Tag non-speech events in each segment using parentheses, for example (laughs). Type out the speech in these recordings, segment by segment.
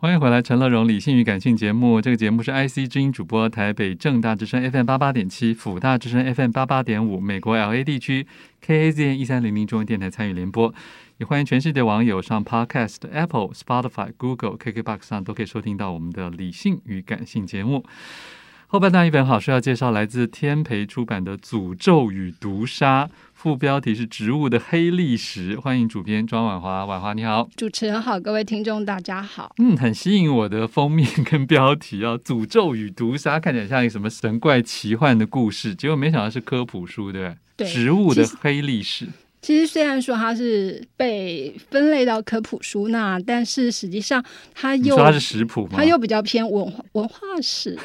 欢迎回来，陈乐融理性与感性节目。这个节目是 IC 之音主播，台北正大之声 FM 八八点七，辅大之声 FM 八八点五，美国 LA 地区 KAZN 一三零零中文电台参与联播。也欢迎全世界网友上 Podcast、Apple、Spotify、Google、KKBox 上都可以收听到我们的理性与感性节目。后半段一本好书要介绍来自天培出版的《诅咒与毒杀》，副标题是“植物的黑历史”。欢迎主编庄婉华，婉华你好，主持人好，各位听众大家好。嗯，很吸引我的封面跟标题啊，“诅咒与毒杀”看起来像一个什么神怪奇幻的故事，结果没想到是科普书，对不对？对，植物的黑历史。其实虽然说它是被分类到科普书，那但是实际上它又它是食谱吗？它又比较偏文化文化史。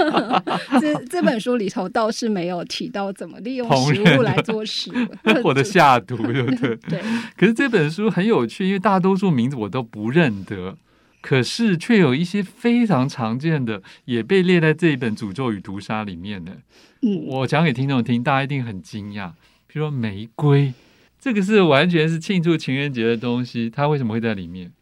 (laughs) 这这本书里头倒是没有提到怎么利用食物来做食物，(laughs) 或者下毒，对不对？(laughs) 对。可是这本书很有趣，因为大多数名字我都不认得，可是却有一些非常常见的也被列在这一本《诅咒与毒杀》里面的。嗯，我讲给听众听，大家一定很惊讶。比如说玫瑰，这个是完全是庆祝情人节的东西，它为什么会在里面？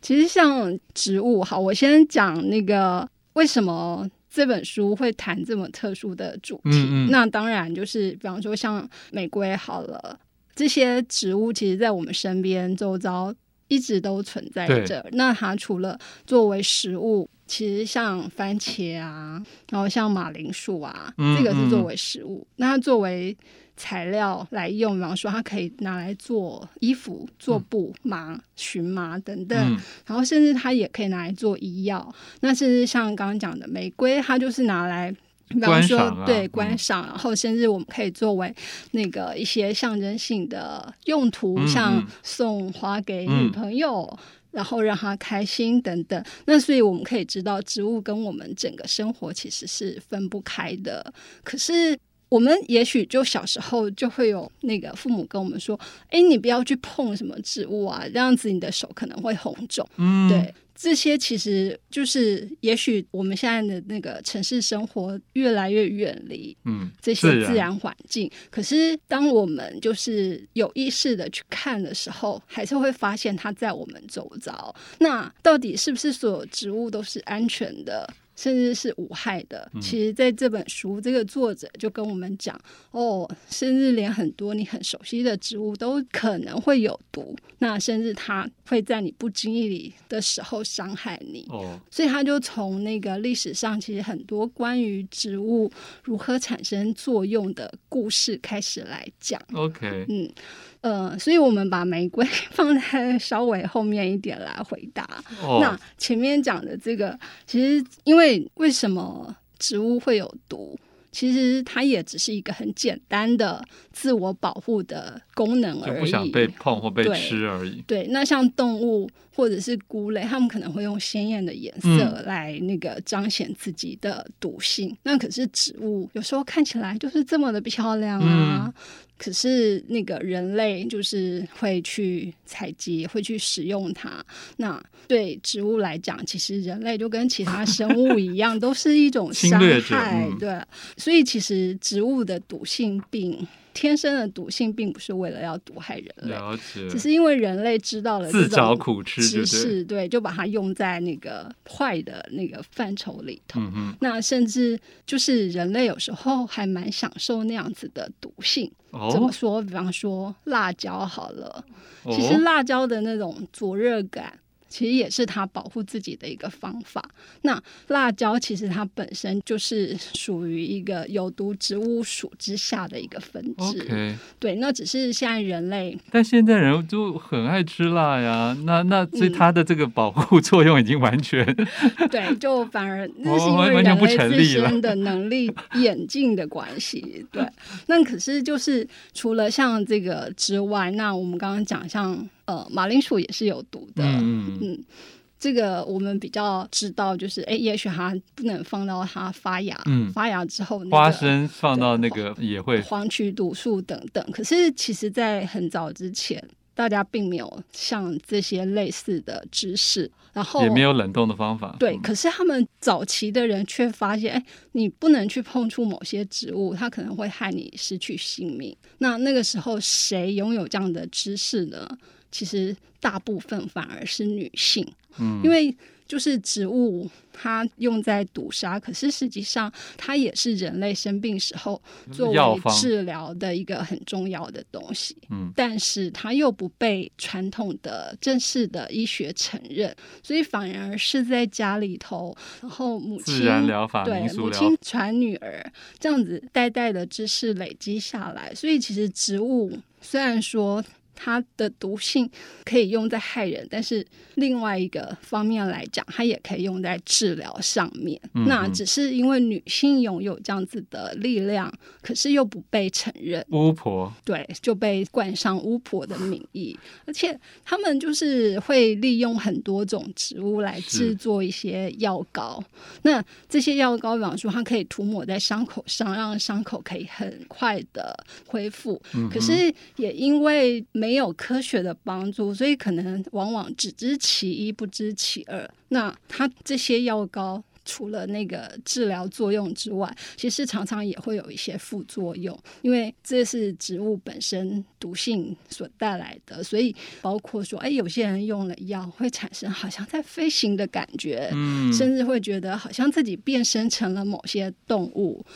其实像植物，好，我先讲那个为什么这本书会谈这么特殊的主题。嗯嗯。那当然就是，比方说像玫瑰好了，这些植物其实在我们身边周遭一直都存在着。那它除了作为食物，其实像番茄啊，然后像马铃薯啊，这个是作为食物。那它作为材料来用，比方说它可以拿来做衣服、做布、麻、荨麻等等，嗯、然后甚至它也可以拿来做医药。那甚至像刚刚讲的玫瑰，它就是拿来，比方说对观赏，嗯、然后甚至我们可以作为那个一些象征性的用途，嗯、像送花给女朋友，嗯、然后让他开心等等。那所以我们可以知道，植物跟我们整个生活其实是分不开的。可是。我们也许就小时候就会有那个父母跟我们说：“哎，你不要去碰什么植物啊，这样子你的手可能会红肿。”嗯，对，这些其实就是也许我们现在的那个城市生活越来越远离嗯这些自然环境。嗯、可是当我们就是有意识的去看的时候，还是会发现它在我们周遭。那到底是不是所有植物都是安全的？甚至是无害的。其实，在这本书，这个作者就跟我们讲哦，甚至连很多你很熟悉的植物都可能会有毒。那甚至它会在你不经意里的时候伤害你。哦，所以他就从那个历史上，其实很多关于植物如何产生作用的故事开始来讲。OK，嗯。呃，所以我们把玫瑰 (laughs) 放在稍微后面一点来回答。Oh. 那前面讲的这个，其实因为为什么植物会有毒？其实它也只是一个很简单的自我保护的功能而已，就不想被碰或被吃而已。对，对，那像动物或者是菇类，它们可能会用鲜艳的颜色来那个彰显自己的毒性。嗯、那可是植物有时候看起来就是这么的漂亮啊。嗯可是那个人类就是会去采集，会去使用它。那对植物来讲，其实人类就跟其他生物一样，(laughs) 都是一种伤害。对，所以其实植物的毒性并。天生的毒性并不是为了要毒害人类。只是因为人类知道了自找苦吃知识，对，就把它用在那个坏的那个范畴里头。嗯哼。那甚至就是人类有时候还蛮享受那样子的毒性。哦。怎么说？比方说辣椒好了，其实辣椒的那种灼热感。其实也是它保护自己的一个方法。那辣椒其实它本身就是属于一个有毒植物属之下的一个分支。Okay. 对，那只是现在人类，但现在人就很爱吃辣呀。那那所以它的这个保护作用已经完全、嗯、对，就反而 (laughs) 那是因为人类自身的能力演进的关系。对，那可是就是除了像这个之外，那我们刚刚讲像。呃，马铃薯也是有毒的。嗯，嗯，这个我们比较知道，就是哎，也许它不能放到它发芽，嗯，发芽之后，那个，花生放到那个也会黄曲毒素等等。可是其实，在很早之前，大家并没有像这些类似的知识，然后也没有冷冻的方法。对，可是他们早期的人却发现，哎，你不能去碰触某些植物，它可能会害你失去性命。那那个时候，谁拥有这样的知识呢？其实大部分反而是女性，嗯，因为就是植物。它用在毒杀，可是实际上它也是人类生病时候作为治疗的一个很重要的东西。嗯，但是它又不被传统的正式的医学承认，所以反而是在家里头，然后母亲自然疗法、对母亲传女儿这样子代代的知识累积下来，所以其实植物虽然说。它的毒性可以用在害人，但是另外一个方面来讲，它也可以用在治疗上面。那只是因为女性拥有这样子的力量，可是又不被承认。巫婆对，就被冠上巫婆的名义，而且他们就是会利用很多种植物来制作一些药膏。那这些药膏，比方说，它可以涂抹在伤口上，让伤口可以很快的恢复。嗯、可是也因为没有科学的帮助，所以可能往往只知其一，不知其二。那它这些药膏除了那个治疗作用之外，其实常常也会有一些副作用，因为这是植物本身毒性所带来的。所以包括说，哎，有些人用了药会产生好像在飞行的感觉，嗯，甚至会觉得好像自己变身成了某些动物。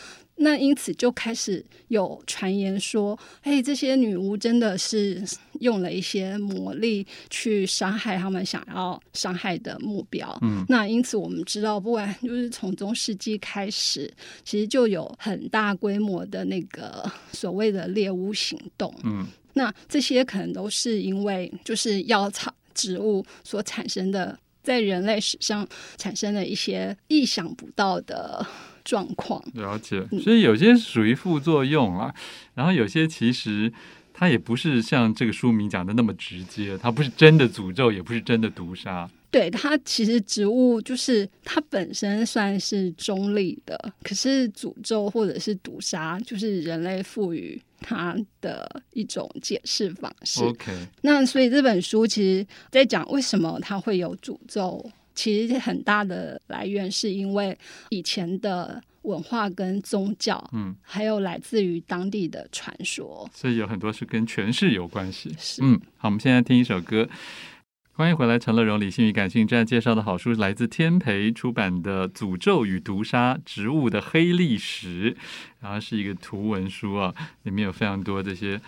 那因此就开始有传言说，哎，这些女巫真的是用了一些魔力去伤害他们想要伤害的目标。嗯，那因此我们知道，不管就是从中世纪开始，其实就有很大规模的那个所谓的猎巫行动。嗯，那这些可能都是因为就是药草植物所产生的，在人类史上产生了一些意想不到的。状况了解，所以有些属于副作用啊，嗯、然后有些其实它也不是像这个书名讲的那么直接，它不是真的诅咒，也不是真的毒杀。对，它其实植物就是它本身算是中立的，可是诅咒或者是毒杀，就是人类赋予它的一种解释方式。OK，那所以这本书其实在讲为什么它会有诅咒。其实很大的来源是因为以前的文化跟宗教，嗯，还有来自于当地的传说，所以有很多是跟权势有关系。是，嗯，好，我们现在听一首歌。欢迎回来，陈乐融理性与感性这样介绍的好书，来自天培出版的《诅咒与毒杀：植物的黑历史》，然后是一个图文书啊，里面有非常多这些。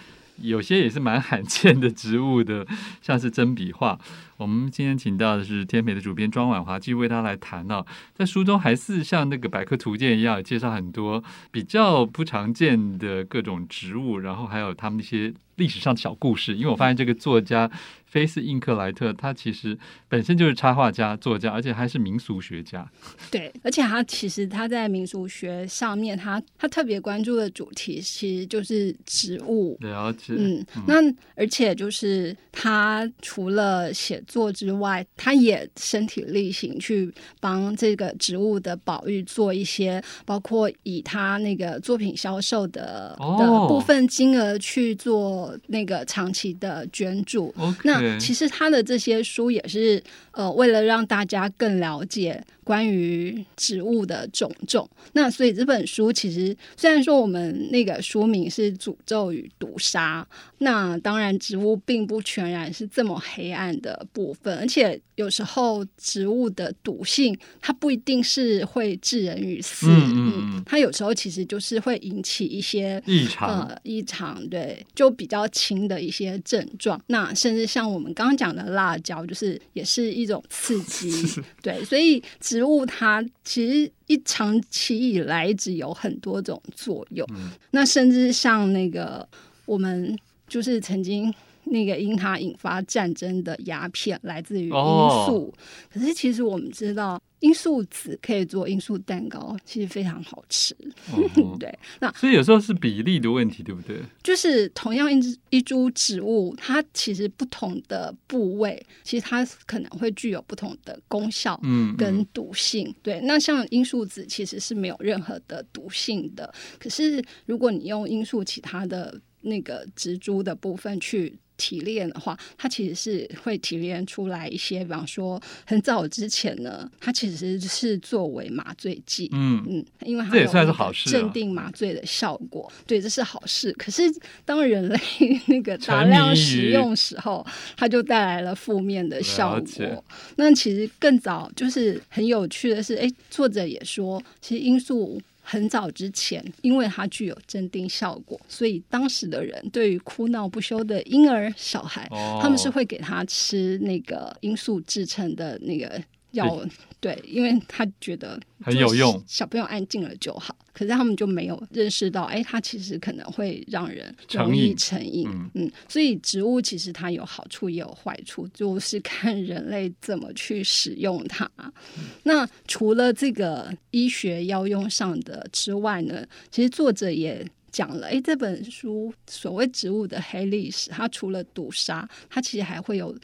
有些也是蛮罕见的植物的，像是真笔画。我们今天请到的是天美的主编庄婉华，继续为他来谈到，在书中还是像那个百科图鉴一样，介绍很多比较不常见的各种植物，然后还有他们一些历史上的小故事。因为我发现这个作家。菲斯印克莱特，他其实本身就是插画家、作家，而且还是民俗学家。(laughs) 对，而且他其实他在民俗学上面，他他特别关注的主题其实就是植物。了解。嗯，嗯那而且就是他除了写作之外，他也身体力行去帮这个植物的保育做一些，包括以他那个作品销售的、哦、的部分金额去做那个长期的捐助。那其实他的这些书也是呃，为了让大家更了解。关于植物的种种，那所以这本书其实虽然说我们那个书名是诅咒与毒杀，那当然植物并不全然是这么黑暗的部分，而且有时候植物的毒性它不一定是会致人于死，嗯，嗯，嗯，它有时候其实就是会引起一些异常，呃，异常，对，就比较轻的一些症状。那甚至像我们刚刚讲的辣椒，就是也是一种刺激，(laughs) 对，所以。植物它其实一长期以来一直有很多种作用，嗯、那甚至像那个我们就是曾经。那个因它引发战争的鸦片来自于罂粟，哦、可是其实我们知道罂粟籽可以做罂粟蛋糕，其实非常好吃。哦、(laughs) 对，那所以有时候是比例的问题，对不对？就是同样一一株植物，它其实不同的部位，其实它可能会具有不同的功效，嗯，跟毒性。嗯嗯、对，那像罂粟籽其实是没有任何的毒性的，可是如果你用罂粟其他的那个植株的部分去。提炼的话，它其实是会提炼出来一些，比方说很早之前呢，它其实是作为麻醉剂。嗯嗯，因为它也算是好事，镇定麻醉的效果。对，这是好事。可是当人类那个大量使用时候，它就带来了负面的效果。那其实更早就是很有趣的是，哎，作者也说，其实罂粟。很早之前，因为它具有镇定效果，所以当时的人对于哭闹不休的婴儿、小孩，哦、他们是会给他吃那个罂粟制成的那个。要对，因为他觉得很有用，小朋友安静了就好。可是他们就没有认识到，哎，它其实可能会让人容易成瘾。嗯，嗯，所以植物其实它有好处也有坏处，就是看人类怎么去使用它。嗯、那除了这个医学药用上的之外呢，其实作者也讲了，哎，这本书所谓植物的黑历史，它除了毒杀，它其实还会有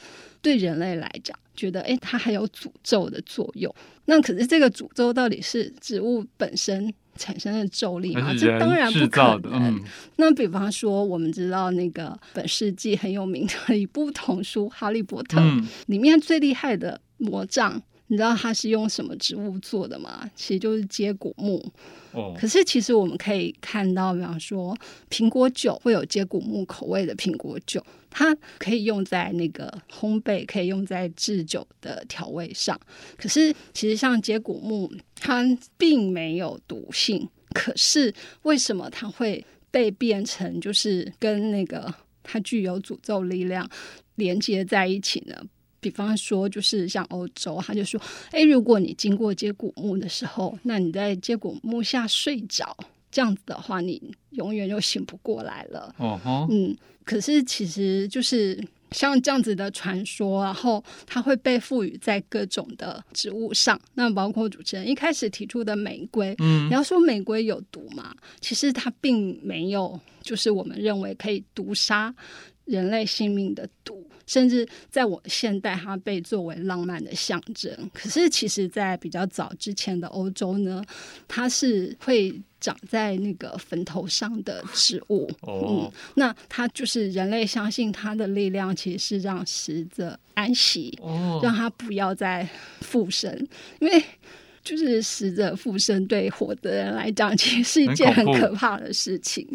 对人类来讲。觉得哎，它还有诅咒的作用。那可是这个诅咒到底是植物本身产生的咒力吗？这当然不可能。嗯、(laughs) 那比方说，我们知道那个本世纪很有名的一部童书《哈利波特》嗯，里面最厉害的魔杖。你知道它是用什么植物做的吗？其实就是接骨木。哦。可是其实我们可以看到，比方说苹果酒会有接骨木口味的苹果酒，它可以用在那个烘焙，可以用在制酒的调味上。可是其实像接骨木，它并没有毒性。可是为什么它会被变成就是跟那个它具有诅咒力量连接在一起呢？比方说，就是像欧洲，他就说：“哎，如果你经过接骨木的时候，那你在接骨木下睡着，这样子的话，你永远就醒不过来了。”嗯，可是其实就是像这样子的传说，然后它会被赋予在各种的植物上。那包括主持人一开始提出的玫瑰，嗯，你要说玫瑰有毒嘛？其实它并没有，就是我们认为可以毒杀人类性命的毒。甚至在我现代，它被作为浪漫的象征。可是，其实，在比较早之前的欧洲呢，它是会长在那个坟头上的植物。哦、嗯，那它就是人类相信它的力量，其实是让死者安息，哦、让他不要再复生。因为就是死者复生，对活的人来讲，(laughs) 其实是一件很可怕的事情。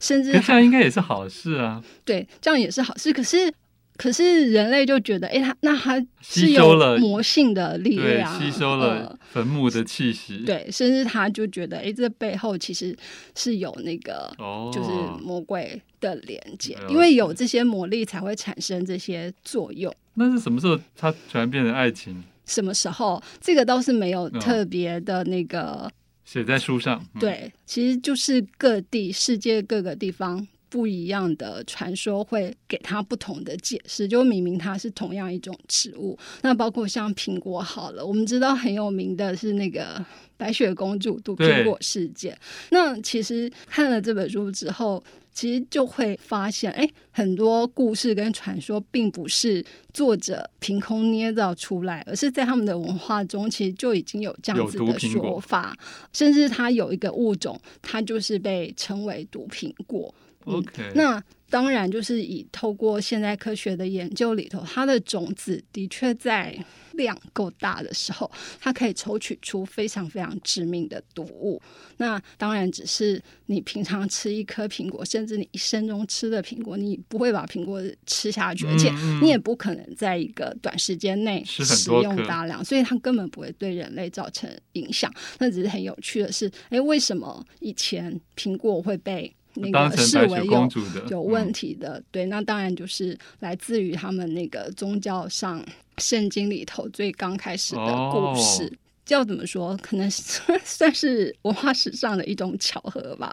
甚至这样应该也是好事啊。(laughs) 对，这样也是好事。可是。可是人类就觉得，哎，他那他是有魔性的力量，吸收了坟墓的气息，呃，对，甚至他就觉得，哎，这背后其实是有那个，就是魔鬼的连接，哦，因为有这些魔力才会产生这些作用。那是什么时候它突然变成爱情？什么时候？这个倒是没有特别的那个，哦，写在书上。嗯，对，其实就是各地世界各个地方。不一样的传说会给它不同的解释，就明明它是同样一种植物。那包括像苹果好了，我们知道很有名的是那个白雪公主毒苹果事件。那其实看了这本书之后，其实就会发现，哎，很多故事跟传说并不是作者凭空捏造出来，而是在他们的文化中，其实就已经有这样子的说法。甚至它有一个物种，它就是被称为毒苹果。OK，嗯，那当然就是以透过现代科学的研究里头，它的种子的确在量够大的时候，它可以抽取出非常非常致命的毒物。那当然只是你平常吃一颗苹果，甚至你一生中吃的苹果，你不会把苹果吃下去，而且你也不可能在一个短时间内使用大量，所以它根本不会对人类造成影响。那只是很有趣的是，哎，为什么以前苹果会被那个视为有有问题的，嗯、对，那当然就是来自于他们那个宗教上圣经里头最刚开始的故事。哦、叫怎么说？可能算是文化史上的一种巧合吧。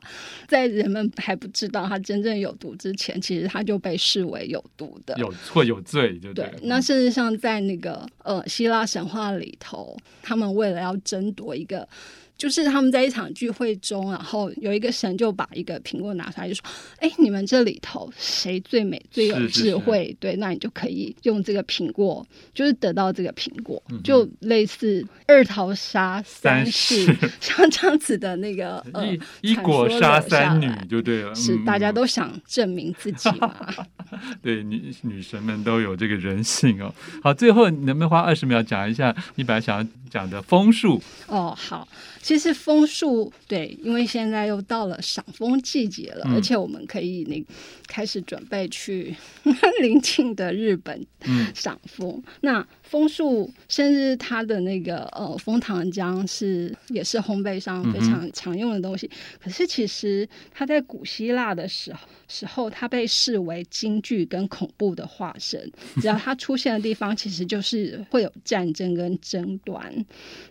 在人们还不知道它真正有毒之前，其实它就被视为有毒的，有错有罪，就对。对，那事实上在那个呃希腊神话里头，他们为了要争夺一个。就是他们在一场聚会中，然后有一个神就把一个苹果拿出来，就说：“哎，你们这里头谁最美、最有智慧？是是是对，那你就可以用这个苹果，就是得到这个苹果，嗯、就类似二桃杀三士，三 (laughs) 像这样子的那个呃，一果杀三女就对了。是大家都想证明自己嘛。(laughs) 对，女女神们都有这个人性哦。好，最后你能不能花二十秒讲一下你本来想要讲的枫树？哦，好，其实枫树对，因为现在又到了赏枫季节了，嗯、而且我们可以那开始准备去 (laughs) 临近的日本赏枫。嗯、那枫树甚至它的那个呃枫糖浆是也是烘焙上非常常用的东西。嗯、可是其实它在古希腊的时候时候，它被视为京剧跟恐怖的化身。(laughs) 只要它出现的地方，其实就是会有战争跟争端。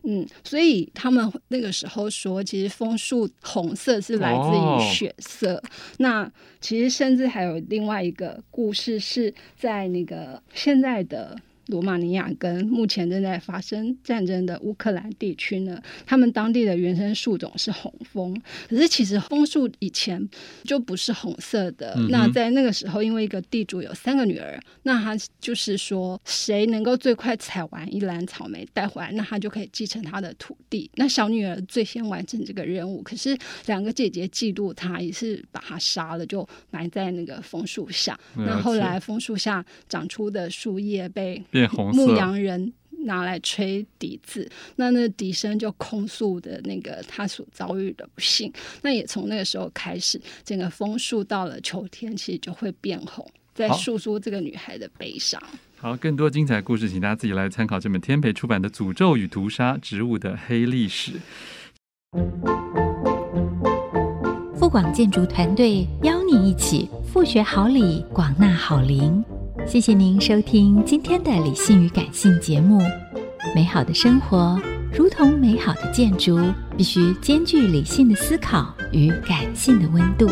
嗯，所以他们那个时候说，其实枫树红色是来自于血色。哦、那其实甚至还有另外一个故事，是在那个现在的。罗马尼亚跟目前正在发生战争的乌克兰地区呢，他们当地的原生树种是红枫，可是其实枫树以前就不是红色的。嗯、那在那个时候，因为一个地主有三个女儿，那他就是说，谁能够最快采完一篮草莓带回来，那他就可以继承他的土地。那小女儿最先完成这个任务，可是两个姐姐嫉妒她，也是把她杀了，就埋在那个枫树下。那后来枫树下长出的树叶被牧羊人拿来吹笛子，那那笛声就控诉的那个他所遭遇的不幸。那也从那个时候开始，整个枫树到了秋天，其实就会变红，在诉说这个女孩的悲伤。好，更多精彩故事，请大家自己来参考这本天培出版的《诅咒与屠杀：植物的黑历史》。富广建筑团队邀你一起富学好礼，广纳好邻。谢谢您收听今天的理性与感性节目。美好的生活如同美好的建筑，必须兼具理性的思考与感性的温度。